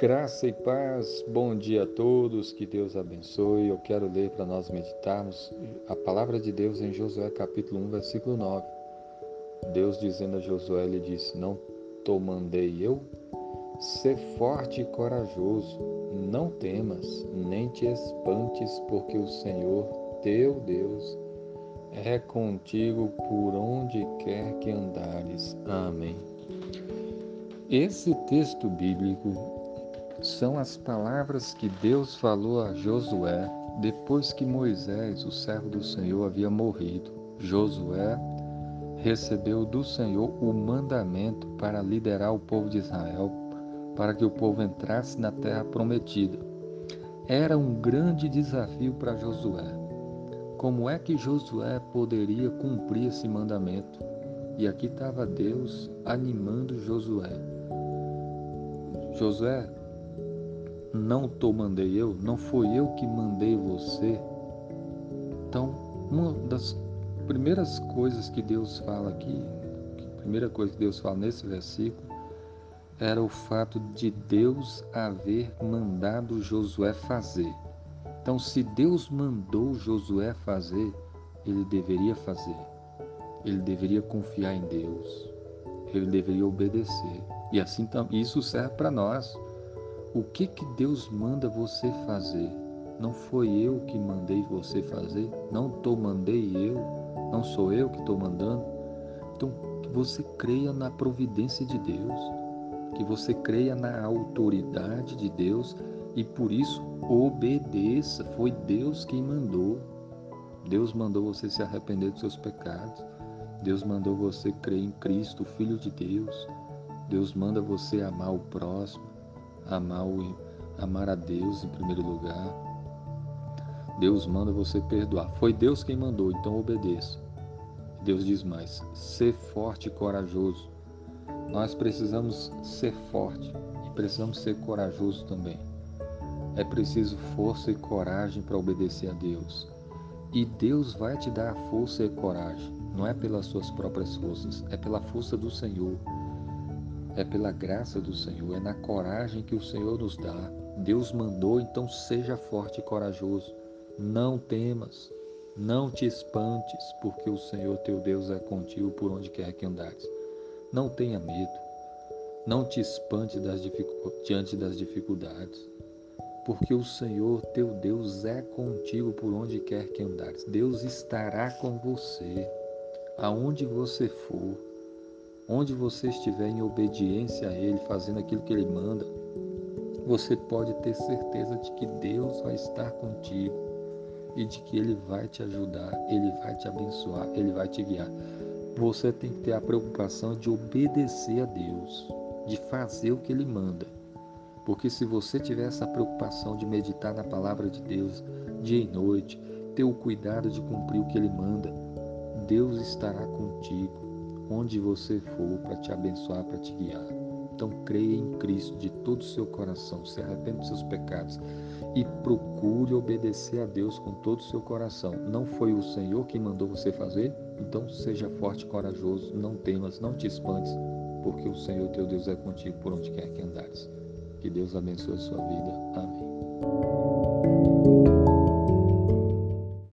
Graça e paz, bom dia a todos, que Deus abençoe. Eu quero ler para nós meditarmos a palavra de Deus em Josué capítulo 1, versículo 9. Deus dizendo a Josué, ele disse: Não te mandei eu? Ser forte e corajoso, não temas, nem te espantes, porque o Senhor, teu Deus, é contigo por onde quer que andares. Amém. Esse texto bíblico são as palavras que Deus falou a Josué depois que Moisés, o servo do Senhor, havia morrido. Josué recebeu do Senhor o mandamento para liderar o povo de Israel, para que o povo entrasse na terra prometida. Era um grande desafio para Josué. Como é que Josué poderia cumprir esse mandamento? E aqui estava Deus animando Josué. Josué, não tô mandei eu, não foi eu que mandei você. Então, uma das primeiras coisas que Deus fala aqui, a primeira coisa que Deus fala nesse versículo, era o fato de Deus haver mandado Josué fazer. Então, se Deus mandou Josué fazer, ele deveria fazer. Ele deveria confiar em Deus. Ele deveria obedecer. E assim isso serve para nós. O que que Deus manda você fazer? Não foi eu que mandei você fazer? Não tô mandei eu? Não sou eu que estou mandando? Então, que você creia na providência de Deus, que você creia na autoridade de Deus e por isso obedeça. Foi Deus quem mandou. Deus mandou você se arrepender dos seus pecados. Deus mandou você crer em Cristo, Filho de Deus. Deus manda você amar o próximo amar, o, amar a Deus em primeiro lugar. Deus manda você perdoar. Foi Deus quem mandou, então obedeça. Deus diz mais: ser forte e corajoso. Nós precisamos ser forte e precisamos ser corajoso também. É preciso força e coragem para obedecer a Deus. E Deus vai te dar força e coragem. Não é pelas suas próprias forças, é pela força do Senhor é pela graça do Senhor, é na coragem que o Senhor nos dá. Deus mandou, então seja forte e corajoso. Não temas, não te espantes, porque o Senhor teu Deus é contigo por onde quer que andares. Não tenha medo, não te espante das diante das dificuldades, porque o Senhor teu Deus é contigo por onde quer que andares. Deus estará com você, aonde você for. Onde você estiver em obediência a Ele, fazendo aquilo que Ele manda, você pode ter certeza de que Deus vai estar contigo e de que Ele vai te ajudar, Ele vai te abençoar, Ele vai te guiar. Você tem que ter a preocupação de obedecer a Deus, de fazer o que Ele manda. Porque se você tiver essa preocupação de meditar na palavra de Deus dia e noite, ter o cuidado de cumprir o que Ele manda, Deus estará contigo onde você for para te abençoar, para te guiar. Então creia em Cristo de todo o seu coração, se arrependa dos seus pecados e procure obedecer a Deus com todo o seu coração. Não foi o Senhor que mandou você fazer? Então seja forte e corajoso, não temas, não te espantes, porque o Senhor teu Deus é contigo por onde quer que andares. Que Deus abençoe a sua vida. Amém.